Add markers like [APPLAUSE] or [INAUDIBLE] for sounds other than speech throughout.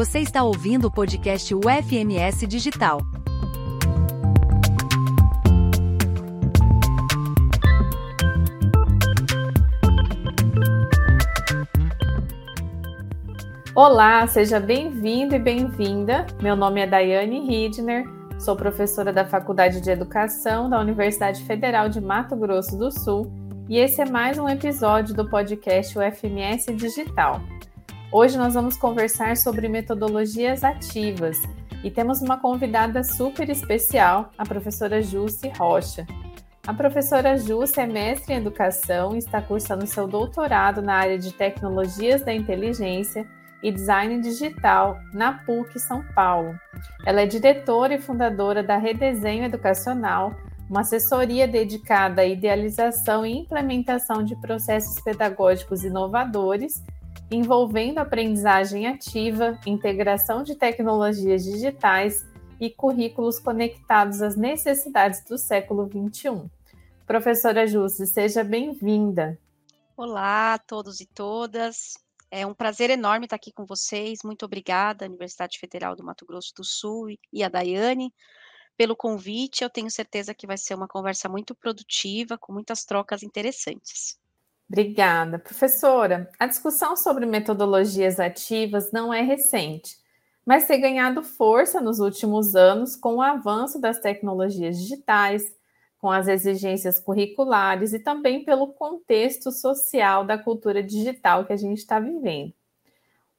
Você está ouvindo o podcast UFMS Digital. Olá, seja bem-vindo e bem-vinda. Meu nome é Daiane Hidner, sou professora da Faculdade de Educação da Universidade Federal de Mato Grosso do Sul e esse é mais um episódio do podcast UFMS Digital. Hoje nós vamos conversar sobre metodologias ativas e temos uma convidada super especial, a professora Jusce Rocha. A professora Jusce é mestre em educação e está cursando seu doutorado na área de tecnologias da inteligência e design digital na PUC São Paulo. Ela é diretora e fundadora da Redesenho Educacional, uma assessoria dedicada à idealização e implementação de processos pedagógicos inovadores envolvendo aprendizagem ativa, integração de tecnologias digitais e currículos conectados às necessidades do século XXI. Professora Jússi, seja bem-vinda. Olá a todos e todas. É um prazer enorme estar aqui com vocês. Muito obrigada, Universidade Federal do Mato Grosso do Sul e a Daiane, pelo convite. Eu tenho certeza que vai ser uma conversa muito produtiva, com muitas trocas interessantes. Obrigada. Professora, a discussão sobre metodologias ativas não é recente, mas tem ganhado força nos últimos anos com o avanço das tecnologias digitais, com as exigências curriculares e também pelo contexto social da cultura digital que a gente está vivendo.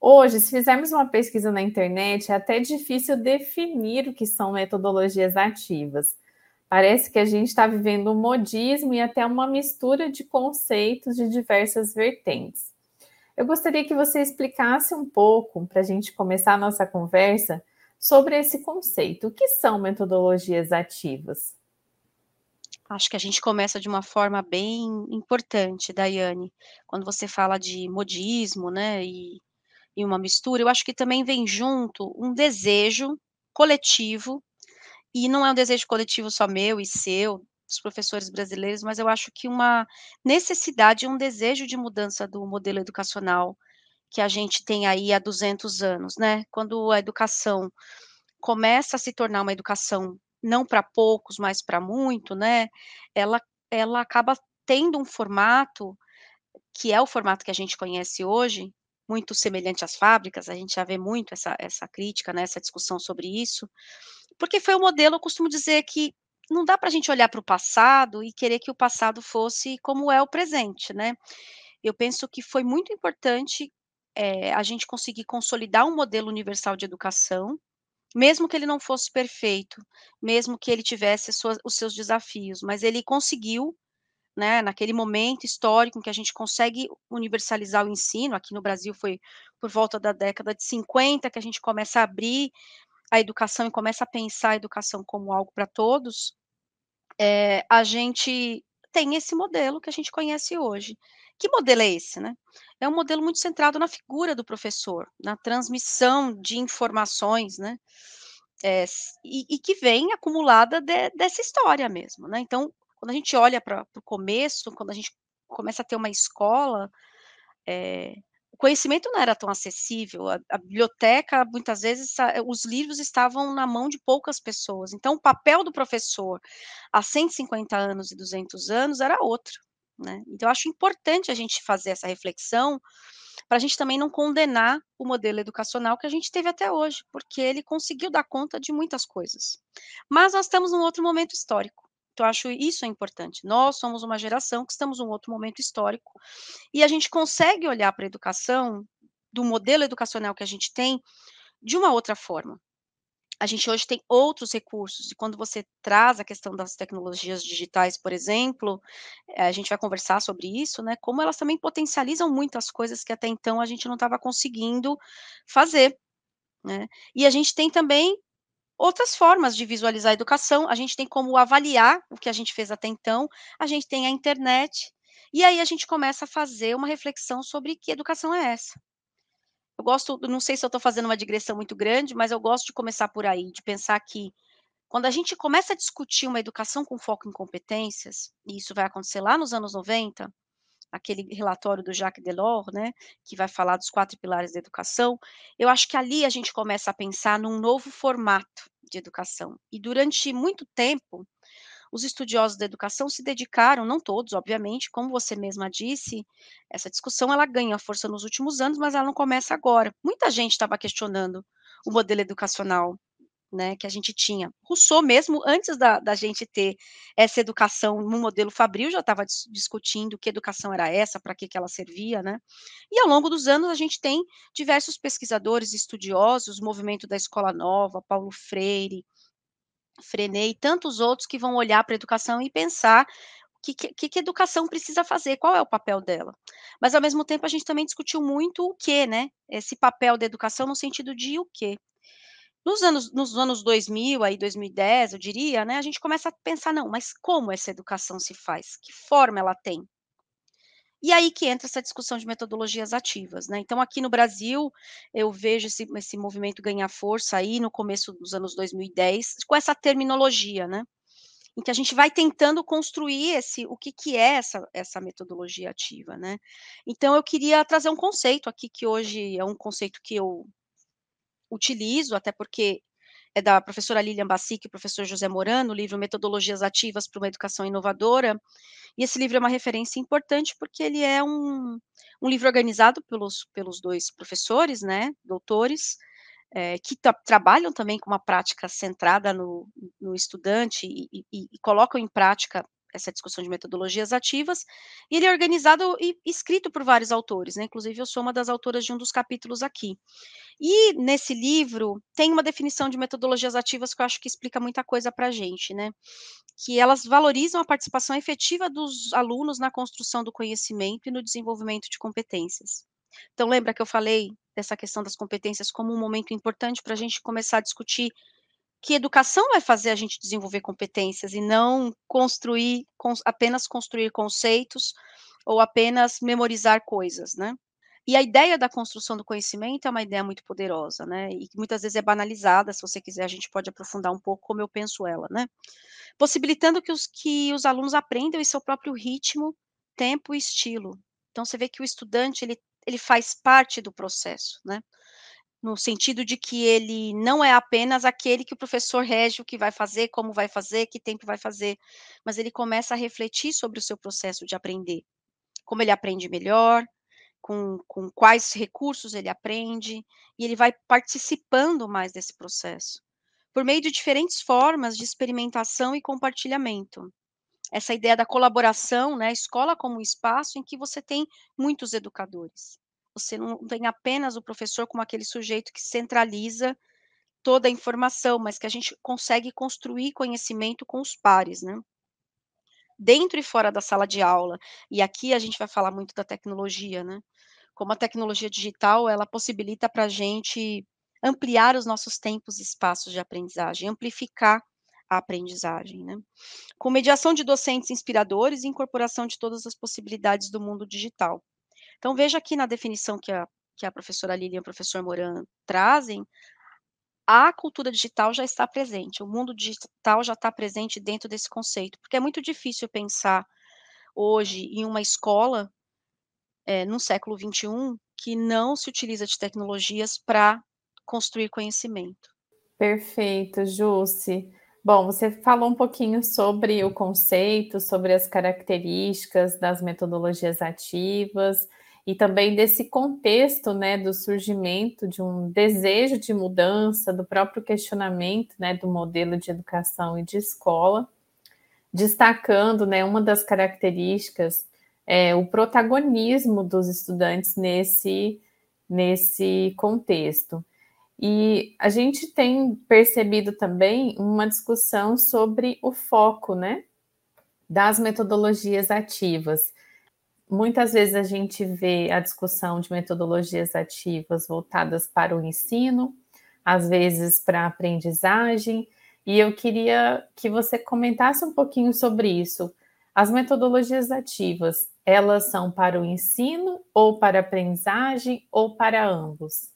Hoje, se fizermos uma pesquisa na internet, é até difícil definir o que são metodologias ativas. Parece que a gente está vivendo um modismo e até uma mistura de conceitos de diversas vertentes. Eu gostaria que você explicasse um pouco, para a gente começar a nossa conversa, sobre esse conceito. O que são metodologias ativas? Acho que a gente começa de uma forma bem importante, Daiane, quando você fala de modismo, né, e, e uma mistura, eu acho que também vem junto um desejo coletivo e não é um desejo coletivo só meu e seu, dos professores brasileiros, mas eu acho que uma necessidade, um desejo de mudança do modelo educacional que a gente tem aí há 200 anos, né? Quando a educação começa a se tornar uma educação não para poucos, mas para muito, né? Ela, ela acaba tendo um formato que é o formato que a gente conhece hoje, muito semelhante às fábricas, a gente já vê muito essa, essa crítica, né, essa discussão sobre isso, porque foi o modelo, eu costumo dizer que não dá para a gente olhar para o passado e querer que o passado fosse como é o presente, né? Eu penso que foi muito importante é, a gente conseguir consolidar um modelo universal de educação, mesmo que ele não fosse perfeito, mesmo que ele tivesse suas, os seus desafios, mas ele conseguiu, né, naquele momento histórico em que a gente consegue universalizar o ensino, aqui no Brasil foi por volta da década de 50 que a gente começa a abrir a educação e começa a pensar a educação como algo para todos, é, a gente tem esse modelo que a gente conhece hoje. Que modelo é esse, né? É um modelo muito centrado na figura do professor, na transmissão de informações, né? É, e, e, que vem acumulada de, dessa história mesmo, né? Então, quando a gente olha para o começo, quando a gente começa a ter uma escola, é, conhecimento não era tão acessível, a, a, biblioteca, muitas vezes, os livros estavam na mão de poucas pessoas. Então, o papel do professor há 150 anos e 200 anos era outro. Né? Então, acho importante a gente fazer essa reflexão para a gente também não condenar o modelo educacional que a gente teve até hoje, porque ele conseguiu dar conta de muitas coisas. Mas nós estamos num outro momento histórico. Então, acho isso é importante. Nós somos uma geração que estamos um outro momento histórico e a gente consegue olhar para a educação, do modelo educacional que a gente tem, de uma outra forma. A gente hoje tem outros recursos, e quando você traz a questão das tecnologias digitais, por exemplo, eh, a gente vai conversar sobre isso, né? Como elas também potencializam muitas coisas que até então a gente não estava conseguindo fazer. Né? E a gente tem também outras formas de visualizar a educação, a gente tem como avaliar o que a gente fez até então, a gente tem a internet, e aí a gente começa a fazer uma reflexão sobre que educação é essa. Eu gosto, não sei se eu estou fazendo uma digressão muito grande, mas eu gosto de começar por aí, de pensar que quando a gente começa a discutir uma educação com foco em competências, e isso vai acontecer lá nos anos 90, aquele relatório do Jacques Delors, né, que vai falar dos quatro pilares da educação, eu acho que ali a gente começa a pensar num novo formato de educação. E durante muito tempo, os estudiosos da educação se dedicaram, não todos, obviamente, como você mesma disse, essa discussão ela ganha força nos últimos anos, mas ela não começa agora. Muita gente estava questionando o modelo educacional né, que a gente tinha. Rousseau mesmo, antes da, da gente ter essa educação no modelo Fabril, já estava dis discutindo que educação era essa, para que, que ela servia, né, e ao longo dos anos a gente tem diversos pesquisadores, estudiosos, movimento da Escola Nova, Paulo Freire, Freinet e tantos outros que vão olhar para a educação e pensar o que, que, que, educação precisa fazer, qual é o papel dela. Mas, ao mesmo tempo, a gente também discutiu muito o que, né? Esse papel da educação no sentido de o quê. Nos anos, nos anos 2000, aí 2010, eu diria, né, a gente começa a pensar, não, mas como essa educação se faz? Que forma ela tem? E aí que entra essa discussão de metodologias ativas, né? Então, aqui no Brasil, eu vejo esse, esse movimento ganhar força aí no começo dos anos 2010, com essa terminologia, né? Em que a gente vai tentando construir esse, o que, que é essa, essa metodologia ativa, né? Então, eu queria trazer um conceito aqui, que hoje é um conceito que eu utilizo, até porque é da professora Lilian Bassic e professor José Morano, o livro Metodologias Ativas para uma Educação Inovadora, e esse livro é uma referência importante porque ele é um, um livro organizado pelos, pelos dois professores, né, doutores, é, que trabalham também com uma prática centrada no, no estudante e, e, e colocam em prática essa discussão de metodologias ativas, e ele é organizado e escrito por vários autores, né? Inclusive, eu sou uma das autoras de um dos capítulos aqui. E nesse livro tem uma definição de metodologias ativas que eu acho que explica muita coisa para a gente, né? Que elas valorizam a participação efetiva dos alunos na construção do conhecimento e no desenvolvimento de competências. Então, lembra que eu falei dessa questão das competências como um momento importante para a gente começar a discutir que educação vai fazer a gente desenvolver competências e não construir, apenas construir conceitos ou apenas memorizar coisas, né? E a ideia da construção do conhecimento é uma ideia muito poderosa, né? E muitas vezes é banalizada, se você quiser a gente pode aprofundar um pouco como eu penso ela, né? Possibilitando que os, que os alunos aprendam em seu próprio ritmo, tempo e estilo. Então você vê que o estudante, ele, ele faz parte do processo, né? No sentido de que ele não é apenas aquele que o professor rege o que vai fazer, como vai fazer, que tempo vai fazer, mas ele começa a refletir sobre o seu processo de aprender, como ele aprende melhor, com, com quais recursos ele aprende, e ele vai participando mais desse processo, por meio de diferentes formas de experimentação e compartilhamento. Essa ideia da colaboração, né, escola como um espaço em que você tem muitos educadores você não tem apenas o professor como aquele sujeito que centraliza toda a informação, mas que a gente consegue construir conhecimento com os pares, né? Dentro e fora da sala de aula. E aqui a gente vai falar muito da tecnologia, né? Como a tecnologia digital, ela possibilita para a gente ampliar os nossos tempos e espaços de aprendizagem, amplificar a aprendizagem, né? Com mediação de docentes inspiradores e incorporação de todas as possibilidades do mundo digital. Então, veja aqui na definição que a, que a professora Lilian e o professor Moran trazem, a cultura digital já está presente, o mundo digital já está presente dentro desse conceito, porque é muito difícil pensar hoje em uma escola, é, no século XXI, que não se utiliza de tecnologias para construir conhecimento. Perfeito, Jusce. Bom, você falou um pouquinho sobre o conceito, sobre as características das metodologias ativas e também desse contexto, né, do surgimento de um desejo de mudança, do próprio questionamento, né, do modelo de educação e de escola, destacando, né, uma das características é o protagonismo dos estudantes nesse nesse contexto. E a gente tem percebido também uma discussão sobre o foco, né, das metodologias ativas muitas vezes a gente vê a discussão de metodologias ativas voltadas para o ensino, às vezes para a aprendizagem, e eu queria que você comentasse um pouquinho sobre isso. As metodologias ativas, elas são para o ensino ou para a aprendizagem ou para ambos?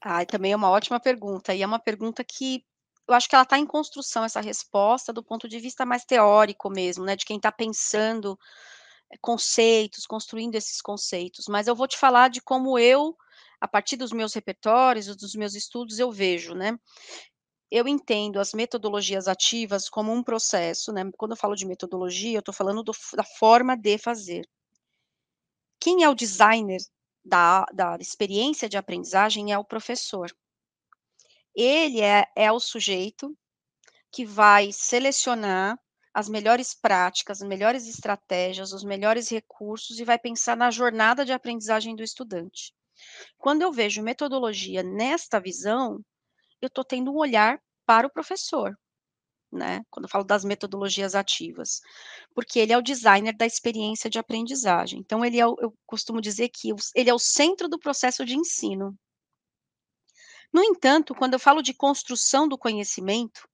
Ah, também é uma ótima pergunta, e é uma pergunta que eu acho que ela está em construção, essa resposta, do ponto de vista mais teórico mesmo, né, de quem está pensando conceitos, construindo esses conceitos, mas eu vou te falar de como eu, a partir dos meus repertórios, dos meus estudos, eu vejo, né? Eu entendo as metodologias ativas como um processo, né? Quando eu falo de metodologia, eu estou falando do, da forma de fazer. Quem é o designer da, da experiência de aprendizagem é o professor. Ele é, é o sujeito que vai selecionar as melhores práticas, as melhores estratégias, os melhores recursos e vai pensar na jornada de aprendizagem do estudante. Quando eu vejo metodologia nesta visão, eu estou tendo um olhar para o professor, né? Quando eu falo das metodologias ativas, porque ele é o designer da experiência de aprendizagem. Então, ele é, o, eu costumo dizer que ele é o centro do processo de ensino. No entanto, quando eu falo de construção do conhecimento,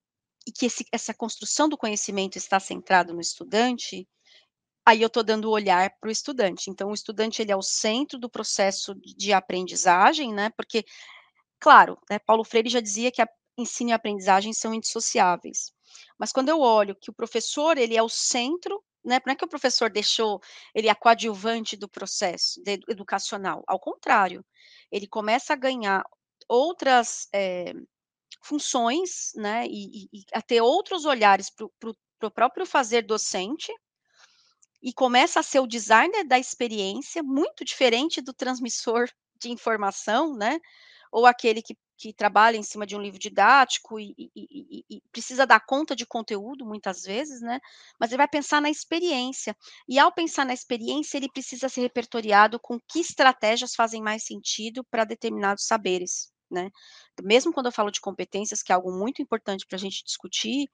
e que esse, essa construção do conhecimento está centrado no estudante, aí eu estou dando o olhar para o estudante. Então, o estudante ele é o centro do processo de aprendizagem, né? Porque, claro, né, Paulo Freire já dizia que a ensino e aprendizagem são indissociáveis. Mas quando eu olho que o professor ele é o centro, né? Não é que o professor deixou ele é coadjuvante do processo educacional, ao contrário, ele começa a ganhar outras é, funções, né, e, e, a ter outros olhares para o próprio fazer docente, e começa a ser o designer da experiência, muito diferente do transmissor de informação, né, ou aquele que, que trabalha em cima de um livro didático e, e, e, precisa dar conta de conteúdo, muitas vezes, né, mas ele vai pensar na experiência, e ao pensar na experiência, ele precisa ser repertoriado com que estratégias fazem mais sentido para determinados saberes né? Mesmo quando eu falo de competências, que é algo muito importante para a gente discutir,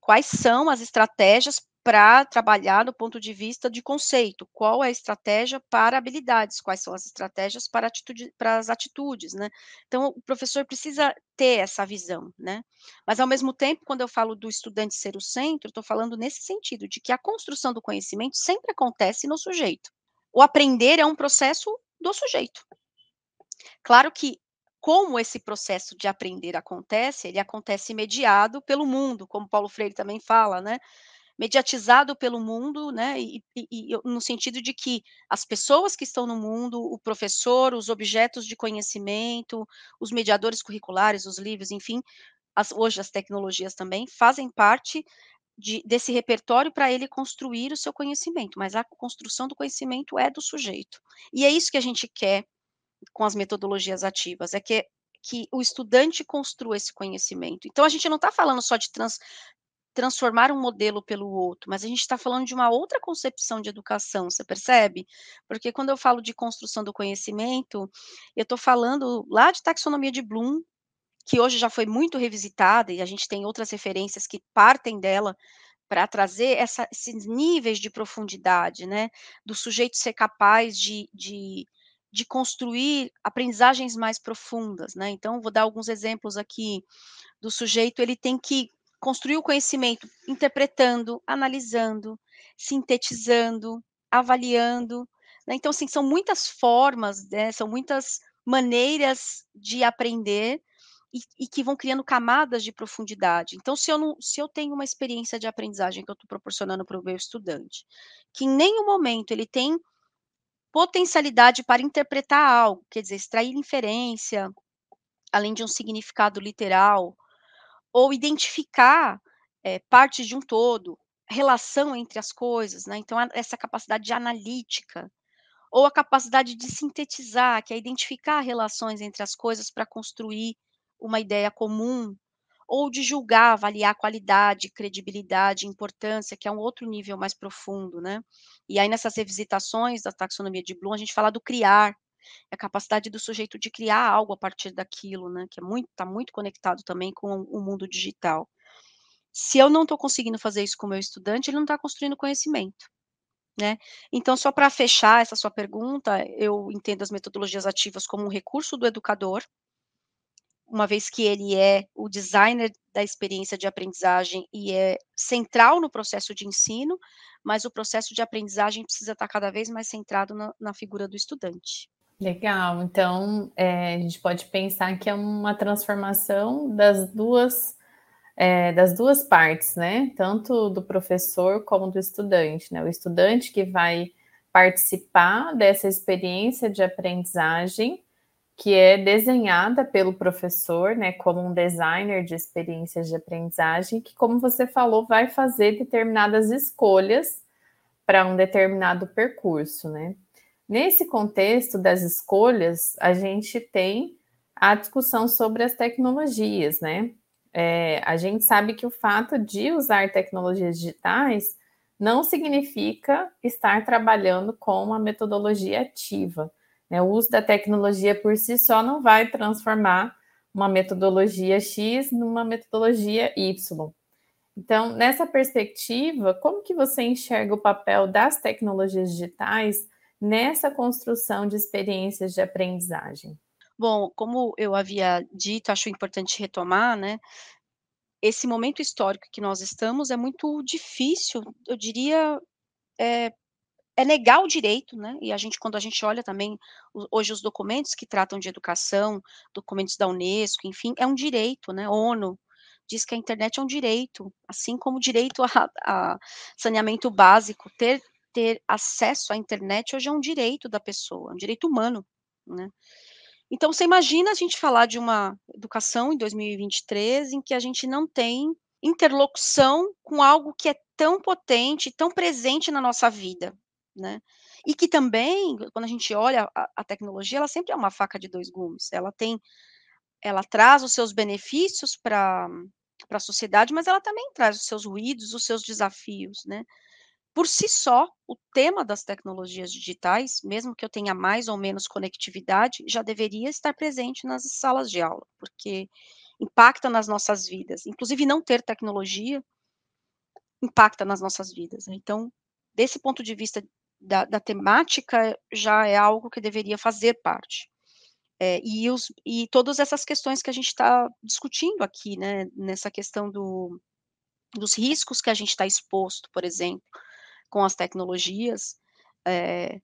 quais são as estratégias para trabalhar do ponto de vista de conceito, qual é a estratégia para habilidades, quais são as estratégias para, atitude, para as atitudes, né? Então, o professor precisa ter essa visão, né? Mas, ao mesmo tempo, quando eu falo do estudante ser o centro, estou falando nesse sentido, de que a construção do conhecimento sempre acontece no sujeito. O aprender é um processo do sujeito. Claro que como esse processo de aprender acontece, ele acontece mediado pelo mundo, como Paulo Freire também fala, né? Mediatizado pelo mundo, né? E, e, e, no sentido de que as pessoas que estão no mundo, o professor, os objetos de conhecimento, os mediadores curriculares, os livros, enfim, as, hoje as tecnologias também fazem parte de, desse repertório para ele construir o seu conhecimento, mas a construção do conhecimento é do sujeito. E é isso que a gente quer com as metodologias ativas, é que, que o estudante construa esse conhecimento. Então, a gente não está falando só de trans, transformar um modelo pelo outro, mas a gente está falando de uma outra concepção de educação, você percebe? Porque quando eu falo de construção do conhecimento, eu estou falando lá de taxonomia de Bloom, que hoje já foi muito revisitada, e a gente tem outras referências que partem dela para trazer essa, esses níveis de profundidade, né? Do sujeito ser capaz de, de de construir aprendizagens mais profundas, né? Então, vou dar alguns exemplos aqui do sujeito, ele tem que construir o conhecimento interpretando, analisando, sintetizando, avaliando, né? Então, assim, são muitas formas, né? São muitas maneiras de aprender e, e, que vão criando camadas de profundidade. Então, se eu, não, se eu tenho uma experiência de aprendizagem que eu estou proporcionando para o meu estudante, que em nenhum momento ele tem potencialidade para interpretar algo, quer dizer, extrair inferência, além de um significado literal, ou identificar é, partes de um todo, relação entre as coisas, né? Então, essa capacidade de analítica, ou a capacidade de sintetizar, que é identificar relações entre as coisas para construir uma ideia comum, ou de julgar, avaliar qualidade, credibilidade, importância, que é um outro nível mais profundo, né? E aí nessas revisitações da taxonomia de Bloom, a gente fala do criar, a capacidade do sujeito de criar algo a partir daquilo, né? Que é muito, está muito conectado também com o mundo digital. Se eu não estou conseguindo fazer isso com o meu estudante, ele não está construindo conhecimento. Né? Então, só para fechar essa sua pergunta, eu entendo as metodologias ativas como um recurso do educador, uma vez que ele é o designer da experiência de aprendizagem e é central no processo de ensino, mas o processo de aprendizagem precisa estar cada vez mais centrado na, na figura do estudante. Legal, então é, a gente pode pensar que é uma transformação das duas é, das duas partes, né? Tanto do professor como do estudante, né? O estudante que vai participar dessa experiência de aprendizagem que é desenhada pelo professor, né, como um designer de experiências de aprendizagem, que, como você falou, vai fazer determinadas escolhas para um determinado percurso, né? Nesse contexto das escolhas, a gente tem a discussão sobre as tecnologias, né? É, a gente sabe que o fato de usar tecnologias digitais não significa estar trabalhando com uma metodologia ativa. Né? O uso da tecnologia por si só não vai transformar uma metodologia X numa metodologia Y. Então, nessa perspectiva, como que você enxerga o papel das tecnologias digitais nessa construção de experiências de aprendizagem? Bom, como eu havia dito, acho importante retomar, né? Esse momento histórico que nós estamos é muito difícil, eu diria, é, é negar o direito, né? E a gente, quando a gente olha também hoje os documentos que tratam de educação, documentos da Unesco, enfim, é um direito, né? ONU diz que a internet é um direito, assim como o direito [LAUGHS] a, a saneamento básico, ter ter acesso à internet hoje é um direito da pessoa, é um direito humano, né? Então, você imagina a gente falar de uma educação em 2023 em que a gente não tem interlocução com algo que é tão potente, tão presente na nossa vida, né? E que também, quando a gente olha a, a tecnologia, ela sempre é uma faca de dois gumes. Ela tem, ela traz os seus benefícios para para a sociedade, mas ela também traz os seus ruídos, os seus desafios, né? Por si só, o tema das tecnologias digitais, mesmo que eu tenha mais ou menos conectividade, já deveria estar presente nas salas de aula, porque impacta nas nossas vidas. Inclusive, não ter tecnologia impacta nas nossas vidas. Né. Então, desse ponto de vista da, da temática, já é algo que deveria fazer parte. É, e, os, e todas essas questões que a gente está discutindo aqui, né, nessa questão do, dos riscos que a gente está exposto, por exemplo, com as tecnologias, é,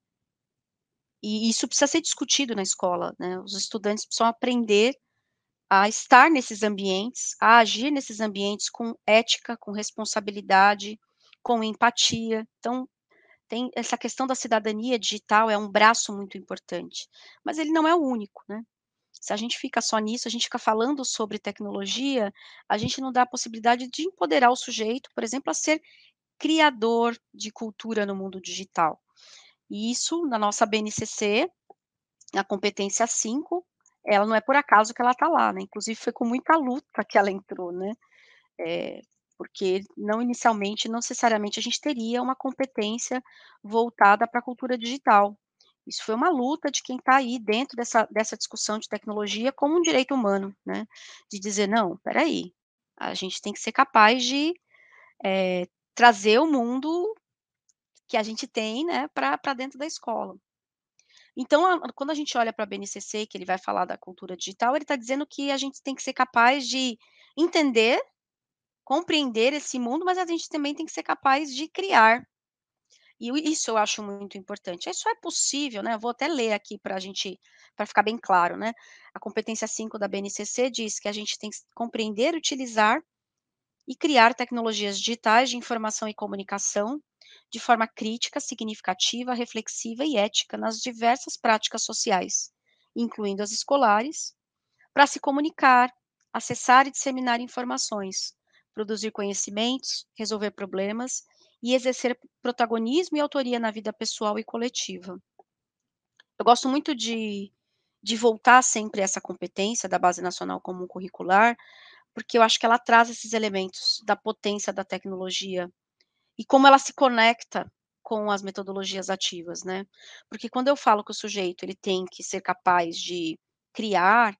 e isso precisa ser discutido na escola, né? Os estudantes precisam aprender a estar nesses ambientes, a agir nesses ambientes com ética, com responsabilidade, com empatia. Então, tem essa questão da cidadania digital é um braço muito importante, mas ele não é o único, né? Se a gente fica só nisso, a gente fica falando sobre tecnologia, a gente não dá a possibilidade de empoderar o sujeito, por exemplo, a ser criador de cultura no mundo digital. E isso, na nossa BNCC, a competência 5, ela não é por acaso que ela está lá, né? Inclusive foi com muita luta que ela entrou, né? É, porque não inicialmente, não necessariamente a gente teria uma competência voltada para a cultura digital. Isso foi uma luta de quem está aí dentro dessa, dessa discussão de tecnologia como um direito humano, né? De dizer, não, peraí, a gente tem que ser capaz de é, trazer o mundo que a gente tem, né, para dentro da escola. Então, a, quando a gente olha para a BNCC, que ele vai falar da cultura digital, ele está dizendo que a gente tem que ser capaz de entender, compreender esse mundo, mas a gente também tem que ser capaz de criar. E isso eu acho muito importante. Isso é possível, né? Eu vou até ler aqui para a gente, para ficar bem claro, né? A competência 5 da BNCC diz que a gente tem que compreender, utilizar e criar tecnologias digitais de informação e comunicação de forma crítica, significativa, reflexiva e ética nas diversas práticas sociais, incluindo as escolares, para se comunicar, acessar e disseminar informações, produzir conhecimentos, resolver problemas e exercer protagonismo e autoria na vida pessoal e coletiva. Eu gosto muito de, de voltar sempre a essa competência da Base Nacional Comum Curricular, porque eu acho que ela traz esses elementos da potência da tecnologia e como ela se conecta com as metodologias ativas, né? Porque quando eu falo que o sujeito ele tem que ser capaz de criar,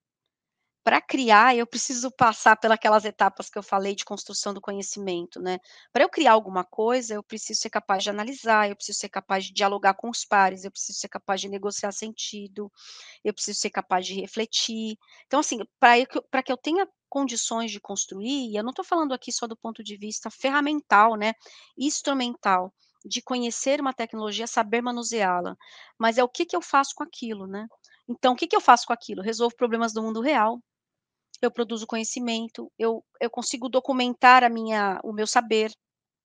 para criar, eu preciso passar pelas etapas que eu falei de construção do conhecimento, né? Para eu criar alguma coisa, eu preciso ser capaz de analisar, eu preciso ser capaz de dialogar com os pares, eu preciso ser capaz de negociar sentido, eu preciso ser capaz de refletir. Então, assim, para que eu tenha condições de construir, e eu não estou falando aqui só do ponto de vista ferramental, né? Instrumental, de conhecer uma tecnologia, saber manuseá-la, mas é o que, que eu faço com aquilo, né? Então, o que, que eu faço com aquilo? Resolvo problemas do mundo real, eu produzo conhecimento, eu eu consigo documentar a minha o meu saber,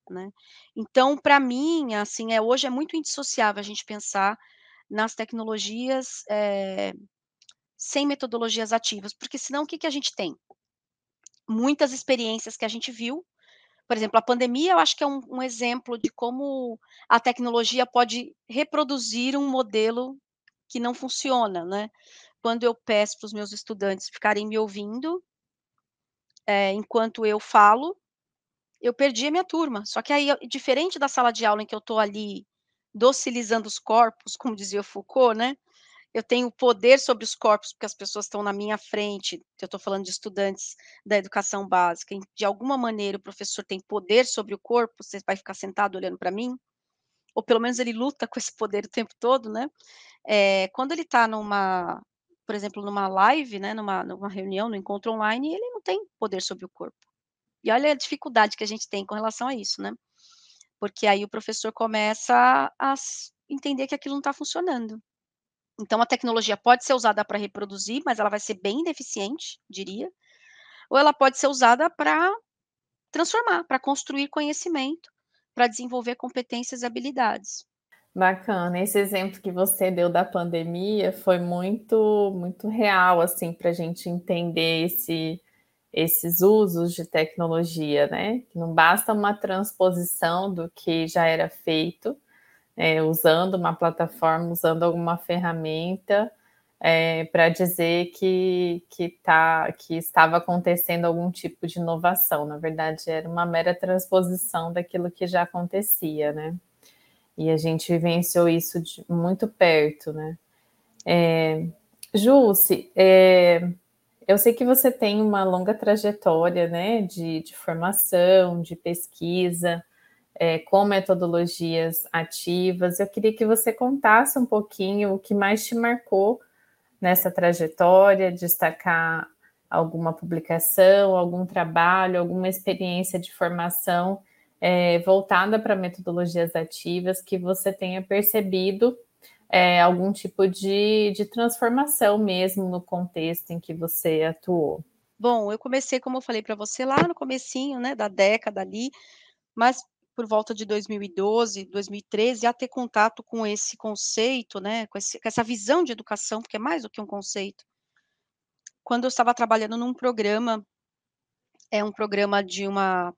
né. Então para mim, assim, é hoje é muito indissociável a gente pensar nas tecnologias, eh, sem metodologias ativas, porque senão o que que a gente tem? Muitas experiências que a gente viu, por exemplo, a pandemia eu acho que é um um exemplo de como a tecnologia pode reproduzir um modelo que não funciona, né. Quando eu peço para os meus estudantes ficarem me ouvindo eh, enquanto eu falo, eu perdi a minha turma, só que aí, diferente da sala de aula em que eu estou ali docilizando os corpos, como dizia Foucault, né, eu tenho poder sobre os corpos, porque as pessoas estão na minha frente, eu estou falando de estudantes da educação básica, de alguma maneira o professor tem poder sobre o corpo, você vai ficar sentado olhando para mim? Ou pelo menos ele luta [LAUGHS] com esse poder o tempo todo, né. Eh, quando ele está numa por exemplo, numa live, né, numa numa reunião, no encontro online, ele não tem poder sobre o corpo. E olha a dificuldade que a gente tem com relação a isso, né. Porque aí o professor começa a entender que aquilo não está funcionando. Então a tecnologia pode ser usada para reproduzir, mas ela vai ser bem deficiente, diria, ou ela pode ser usada para transformar, para construir conhecimento, para desenvolver competências e habilidades. Bacana, esse exemplo que você deu da pandemia foi muito muito real, assim, pra gente entender esse esses usos de tecnologia, né, não basta uma transposição do que já era feito, eh, usando uma plataforma, usando alguma ferramenta, eh, pra dizer que que tá que estava acontecendo algum tipo de inovação, na verdade era uma mera transposição daquilo que já acontecia, né. E a gente vivenciou isso de muito perto, né. Jusce, eh, eu sei que você tem uma longa trajetória, né, de de formação, de pesquisa, eh, com metodologias ativas, eu queria que você contasse um pouquinho o que mais te marcou nessa trajetória, destacar alguma publicação, algum trabalho, alguma experiência de formação, eh, voltada pra metodologias ativas que você tenha percebido, eh, algum tipo de de transformação mesmo no contexto em que você atuou. Bom, eu comecei, como eu falei pra você, lá no comecinho, né, da década ali, mas por volta de 2012, 2013, a ter contato com esse conceito, né, com esse com essa visão de educação, porque é mais do que um conceito. Quando eu estava trabalhando num programa, é um programa de uma,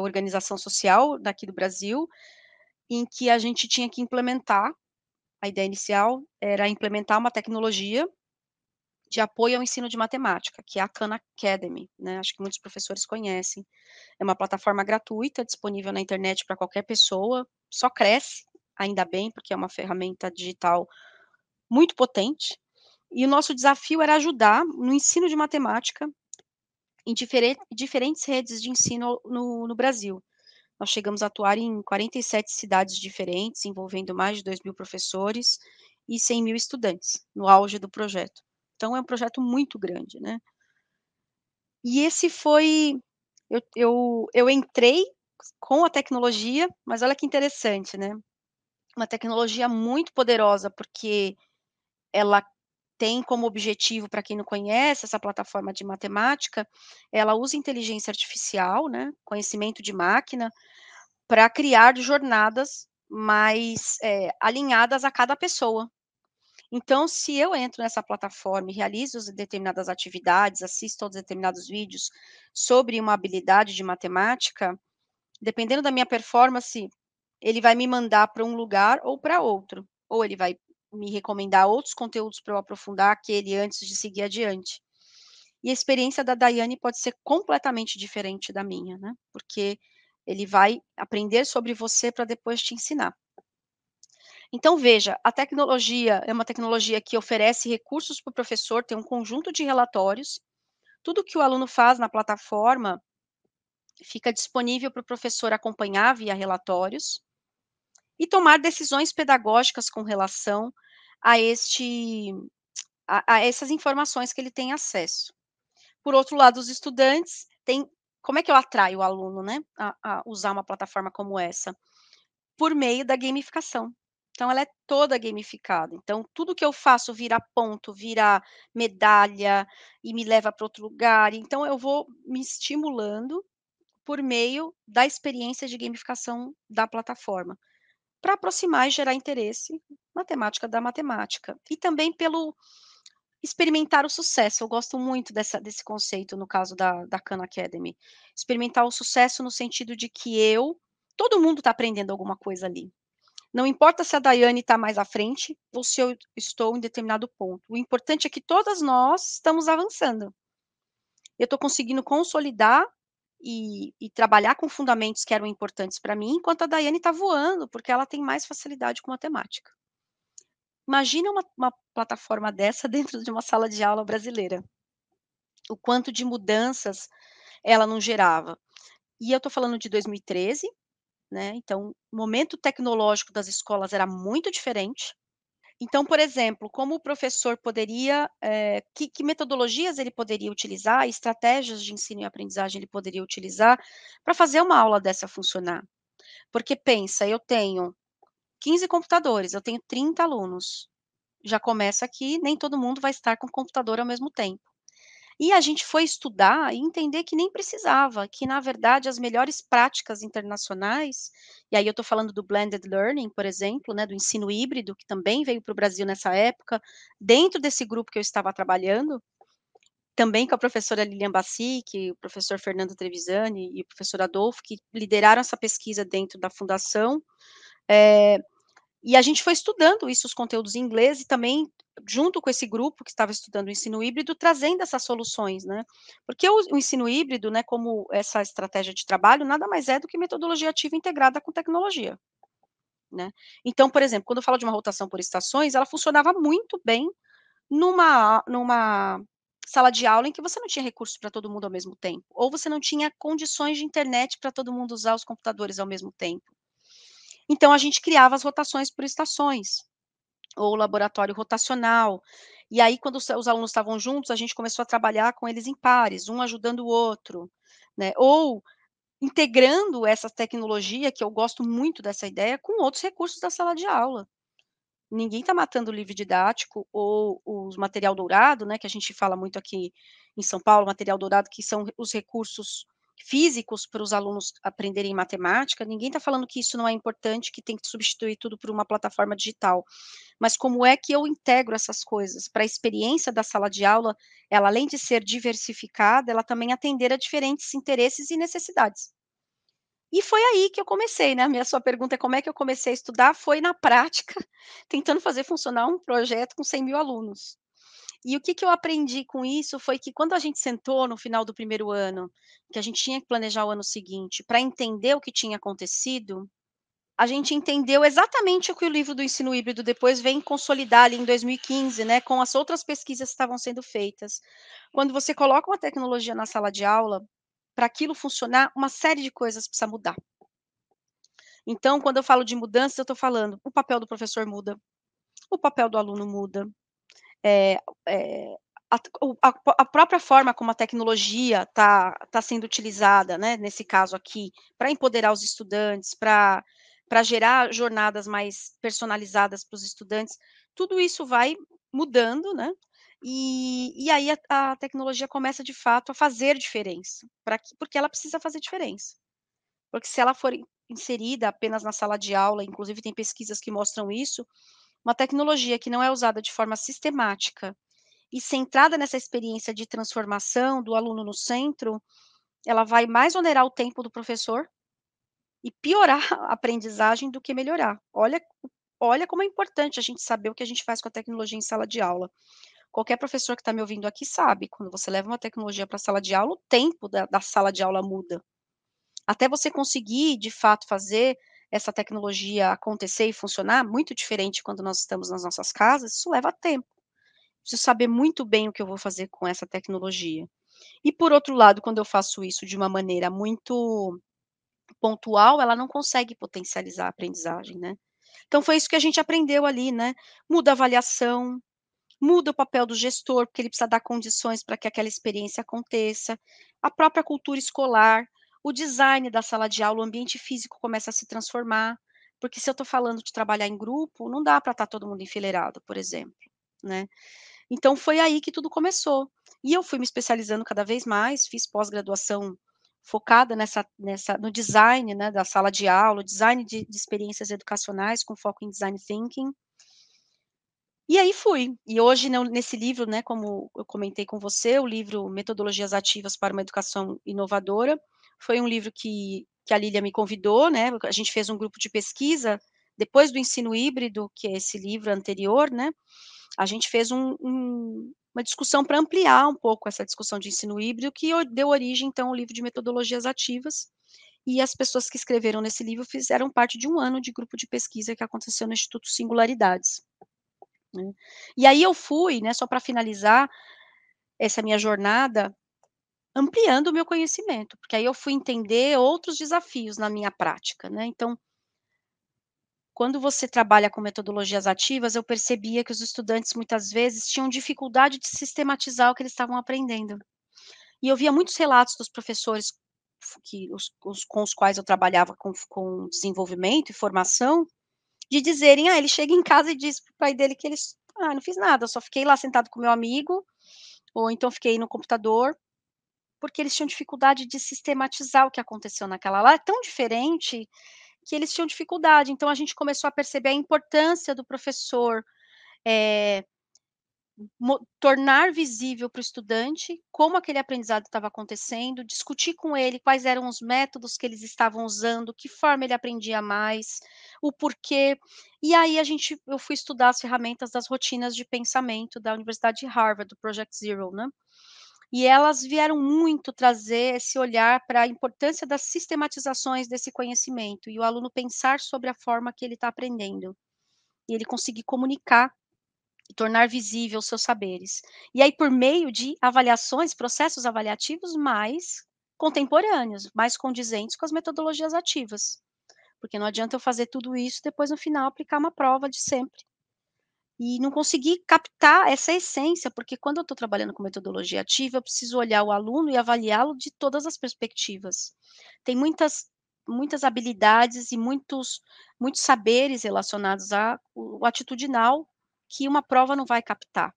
organização social daqui do Brasil, em que a gente tinha que implementar, a ideia inicial era implementar uma tecnologia de apoio ao ensino de matemática, que é a Khan Academy, né, acho que muitos professores conhecem. É uma plataforma gratuita, disponível na internet pra qualquer pessoa, só cresce, ainda bem, porque é uma ferramenta digital muito potente, e o nosso desafio era ajudar no ensino de matemática em diferen diferentes redes de ensino no no Brasil. Nós chegamos a atuar em 47 cidades diferentes, envolvendo mais de 2000 professores e 100.000 estudantes, no auge do projeto. Então é um projeto muito grande, né. E esse foi eu eu eu entrei com a tecnologia, mas olha que interessante, né, uma tecnologia muito poderosa, porque ela tem como objetivo, pra quem não conhece essa plataforma de matemática, ela usa inteligência artificial, né, conhecimento de máquina, pra criar jornadas mais, eh, alinhadas a cada pessoa. Então, se eu entro nessa plataforma e realizo as determinadas atividades, assisto aos determinados vídeos sobre uma habilidade de matemática, dependendo da minha performance, ele vai me mandar pra um lugar ou pra outro, ou ele vai me recomendar outros conteúdos pra eu aprofundar aquele antes de seguir adiante. E a experiência da Daiane pode ser completamente diferente da minha, né, porque ele vai aprender sobre você pra depois te ensinar. Então veja, a tecnologia é uma tecnologia que oferece recursos para o professor, tem um conjunto de relatórios, tudo que o aluno faz na plataforma fica disponível para o professor acompanhar via relatórios e tomar decisões pedagógicas com relação a este a a essas informações que ele tem acesso. Por outro lado, os estudantes têm como é que eu atraio o aluno, né, a a usar uma plataforma como essa? Por meio da gamificação. Então ela é toda gamificada. Então tudo que eu faço vira ponto, vira medalha e me leva para outro lugar. Então eu vou me estimulando por meio da experiência de gamificação da plataforma, para aproximar e gerar interesse matemática da matemática. E também pelo experimentar o sucesso. Eu gosto muito dessa, desse conceito no caso da, da Khan Academy. Experimentar o sucesso no sentido de que eu, todo mundo está aprendendo alguma coisa ali. Não importa se a Daiane está mais à frente ou se eu estou em determinado ponto. O importante é que todas nós estamos avançando. Eu estou conseguindo consolidar e, e, trabalhar com fundamentos que eram importantes para mim, enquanto a Daiane está voando, porque ela tem mais facilidade com matemática. Imagina uma, uma plataforma dessa [LAUGHS] dentro de uma sala de aula brasileira. O quanto de mudanças ela não gerava. E eu estou falando de 2013, né? Então, o momento tecnológico das escolas era muito diferente. Então, por exemplo, como o professor poderia, é, que, que, metodologias ele poderia utilizar, estratégias de ensino e aprendizagem ele poderia utilizar para fazer uma aula dessa funcionar? Porque pensa, eu tenho 15 computadores, eu tenho 30 alunos. Já começa aqui, nem todo mundo vai estar com o computador ao mesmo tempo. E a gente foi estudar e entender que nem precisava, que na verdade as melhores práticas internacionais, e aí eu estou falando do blended learning, por exemplo, né, do ensino híbrido, que também veio para o Brasil nessa época, dentro desse grupo que eu estava trabalhando, também com a professora Lilian Bassic, o professor Fernando Trevisani e o professor Adolfo, que lideraram essa pesquisa dentro da fundação. É, e a gente foi estudando isso, os conteúdos em inglês, e também junto com esse grupo que estava estudando o ensino híbrido, trazendo essas soluções, né? Porque o, o, ensino híbrido, né, como essa estratégia de trabalho, nada mais é do que metodologia ativa integrada com tecnologia. Né? Então, por exemplo, quando eu falo de uma rotação por estações, ela funcionava muito bem numa, numa sala de aula em que você não tinha recursos para todo mundo ao mesmo tempo, ou você não tinha condições de internet para todo mundo usar os computadores ao mesmo tempo. Então, a gente criava as rotações por estações ou laboratório rotacional. E aí, quando os, os alunos estavam juntos, a gente começou a trabalhar com eles em pares, um ajudando o outro, né? Ou integrando essa tecnologia, que eu gosto muito dessa ideia, com outros recursos da sala de aula. Ninguém está matando o livro didático ou o material dourado, né, que a gente fala muito aqui em São Paulo, material dourado, que são os recursos físicos para os alunos aprenderem matemática, ninguém está falando que isso não é importante, que tem que substituir tudo por uma plataforma digital. Mas como é que eu integro essas coisas? Para a experiência da sala de aula, ela além de ser diversificada, ela também atender a diferentes interesses e necessidades. E foi aí que eu comecei, né? A minha sua pergunta é como é que eu comecei a estudar? Foi na prática, [LAUGHS] tentando fazer funcionar um projeto com 100 mil alunos. E o que, que eu aprendi com isso foi que quando a gente sentou no final do primeiro ano, que a gente tinha que planejar o ano seguinte, para entender o que tinha acontecido, a gente entendeu exatamente o que o livro do ensino híbrido depois vem consolidar ali em 2015, né, com as outras pesquisas que estavam sendo feitas. Quando você coloca uma tecnologia na sala de aula, para aquilo funcionar, uma série de coisas precisa mudar. Então, quando eu falo de mudança, eu estou falando, o papel do professor muda, o papel do aluno muda, é, é, a, a, a, própria forma como a tecnologia está tá sendo utilizada, né, nesse caso aqui, para empoderar os estudantes, para gerar jornadas mais personalizadas para os estudantes, tudo isso vai mudando, né? E, e aí a, a, tecnologia começa de fato a fazer diferença, pra, porque ela precisa fazer diferença. Porque se ela for inserida apenas na sala de aula, inclusive tem pesquisas que mostram isso, uma tecnologia que não é usada de forma sistemática e centrada nessa experiência de transformação do aluno no centro, ela vai mais onerar o tempo do professor e piorar [LAUGHS] a aprendizagem do que melhorar. Olha, olha como é importante a gente saber o que a gente faz com a tecnologia em sala de aula. Qualquer professor que está me ouvindo aqui sabe, quando você leva uma tecnologia para a sala de aula, o tempo da, da sala de aula muda. Até você conseguir, de fato, fazer essa tecnologia acontecer e funcionar, muito diferente quando nós estamos nas nossas casas, isso leva tempo. Preciso saber muito bem o que eu vou fazer com essa tecnologia. E por outro lado, quando eu faço isso de uma maneira muito pontual, ela não consegue potencializar a aprendizagem, né? Então foi isso que a gente aprendeu ali, né? Muda a avaliação, muda o papel do gestor, porque ele precisa dar condições para que aquela experiência aconteça, a própria cultura escolar, o design da sala de aula, o ambiente físico começa a se transformar, porque se eu estou falando de trabalhar em grupo, não dá para estar tá todo mundo enfileirado, por exemplo, né? Então foi aí que tudo começou. E eu fui me especializando cada vez mais, fiz pós-graduação focada nessa, nessa, no design né, da sala de aula, design de, de experiências educacionais com foco em design thinking. E aí fui. E hoje, nesse livro, né, como eu comentei com você, o livro Metodologias Ativas para uma Educação Inovadora, foi um livro que, que a Lília me convidou, né? A gente fez um grupo de pesquisa depois do ensino híbrido, que é esse livro anterior, né? A gente fez um, um, uma discussão para ampliar um pouco essa discussão de ensino híbrido, que deu origem, então, ao livro de metodologias ativas. E as pessoas que escreveram nesse livro fizeram parte de um ano de grupo de pesquisa que aconteceu no Instituto Singularidades. Né. E aí eu fui, né, só para finalizar essa minha jornada, ampliando o meu conhecimento, porque aí eu fui entender outros desafios na minha prática, né? Então, quando você trabalha com metodologias ativas, eu percebia que os estudantes muitas vezes tinham dificuldade de sistematizar o que eles estavam aprendendo. E eu via muitos relatos dos professores que, os, os, com os quais eu trabalhava com, com desenvolvimento e formação, de dizerem, ah, ele chega em casa e diz para o pai dele que eles, ah, não fiz nada, eu só fiquei lá sentado com meu amigo, ou então fiquei no computador, porque eles tinham dificuldade de sistematizar o que aconteceu naquela lá, é tão diferente que eles tinham dificuldade, então a gente começou a perceber a importância do professor é, tornar visível para o estudante como aquele aprendizado estava acontecendo, discutir com ele quais eram os métodos que eles estavam usando, que forma ele aprendia mais, o porquê. E aí a gente, eu fui estudar as ferramentas das rotinas de pensamento da Universidade de Harvard, do Project Zero, né? E elas vieram muito trazer esse olhar para a importância das sistematizações desse conhecimento e o aluno pensar sobre a forma que ele está aprendendo. E ele conseguir comunicar e tornar visível os seus saberes. E aí, por meio de avaliações, processos avaliativos mais contemporâneos, mais condizentes com as metodologias ativas. Porque não adianta eu fazer tudo isso depois, no final, aplicar uma prova de sempre. E não conseguir captar essa essência, porque quando eu estou trabalhando com metodologia ativa, eu preciso olhar o aluno e avaliá-lo de todas as perspectivas. Tem muitas muitas habilidades e muitos muitos saberes relacionados ao atitudinal que uma prova não vai captar.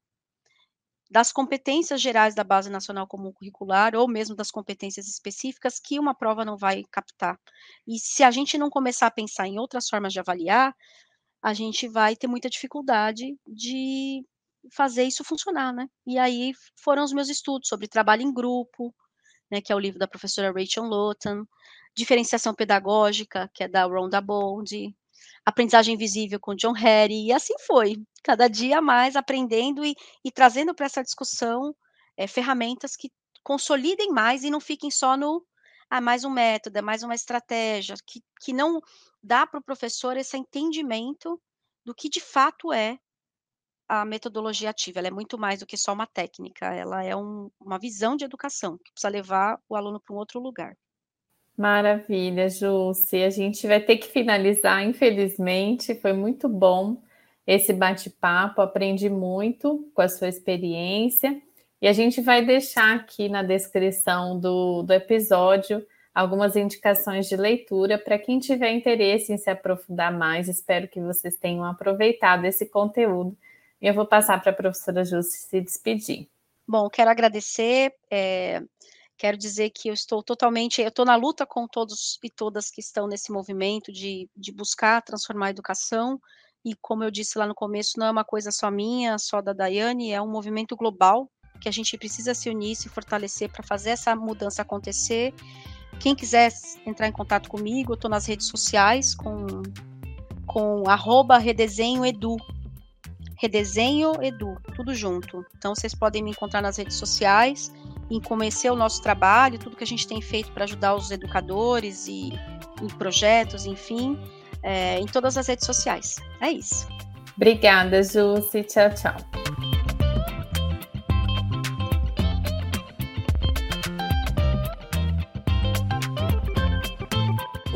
Das competências gerais da Base Nacional Comum Curricular, ou mesmo das competências específicas, que uma prova não vai captar. E se a gente não começar a pensar em outras formas de avaliar, a gente vai ter muita dificuldade de fazer isso funcionar, né? E aí foram os meus estudos sobre trabalho em grupo, né, que é o livro da professora Rachel Lawton, diferenciação pedagógica, que é da Rhonda Bond, aprendizagem invisível com John Harry, e assim foi, cada dia mais aprendendo e, e trazendo para essa discussão é, ferramentas que consolidem mais e não fiquem só no, ah, mais um método, é mais uma estratégia, que, que não dá para o professor esse entendimento do que de fato é a metodologia ativa, ela é muito mais do que só uma técnica, ela é um, uma visão de educação, que precisa levar o aluno para um outro lugar. Maravilha, Jússi. A gente vai ter que finalizar, infelizmente. Foi muito bom esse bate-papo, aprendi muito com a sua experiência. E a gente vai deixar aqui na descrição do, do episódio algumas indicações de leitura para quem tiver interesse em se aprofundar mais. Espero que vocês tenham aproveitado esse conteúdo. E eu vou passar para a professora Jússi se despedir. Bom, quero agradecer. É Quero dizer que eu estou totalmente, eu estou na luta com todos e todas que estão nesse movimento de, de buscar transformar a educação, e como eu disse lá no começo, não é uma coisa só minha, só da Daiane, é um movimento global que a gente precisa se unir, se fortalecer para fazer essa mudança acontecer. Quem quiser entrar em contato comigo, eu estou nas redes sociais com, com arroba redesenho edu, tudo junto. Então vocês podem me encontrar nas redes sociais em conhecer o nosso trabalho, tudo que a gente tem feito para ajudar os educadores e em projetos, enfim, é, em todas as redes sociais. É isso. Obrigada, Jussi. Tchau, tchau.